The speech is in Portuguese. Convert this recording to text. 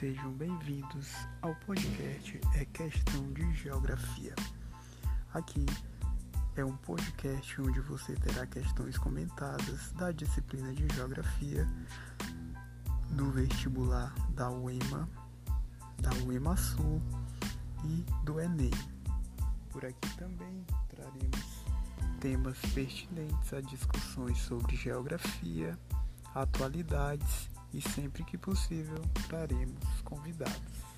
Sejam bem-vindos ao podcast É Questão de Geografia. Aqui é um podcast onde você terá questões comentadas da disciplina de Geografia do vestibular da UEMA, da UEMA Sul e do Enem. Por aqui também traremos temas pertinentes a discussões sobre geografia, atualidades e sempre que possível traremos convidados.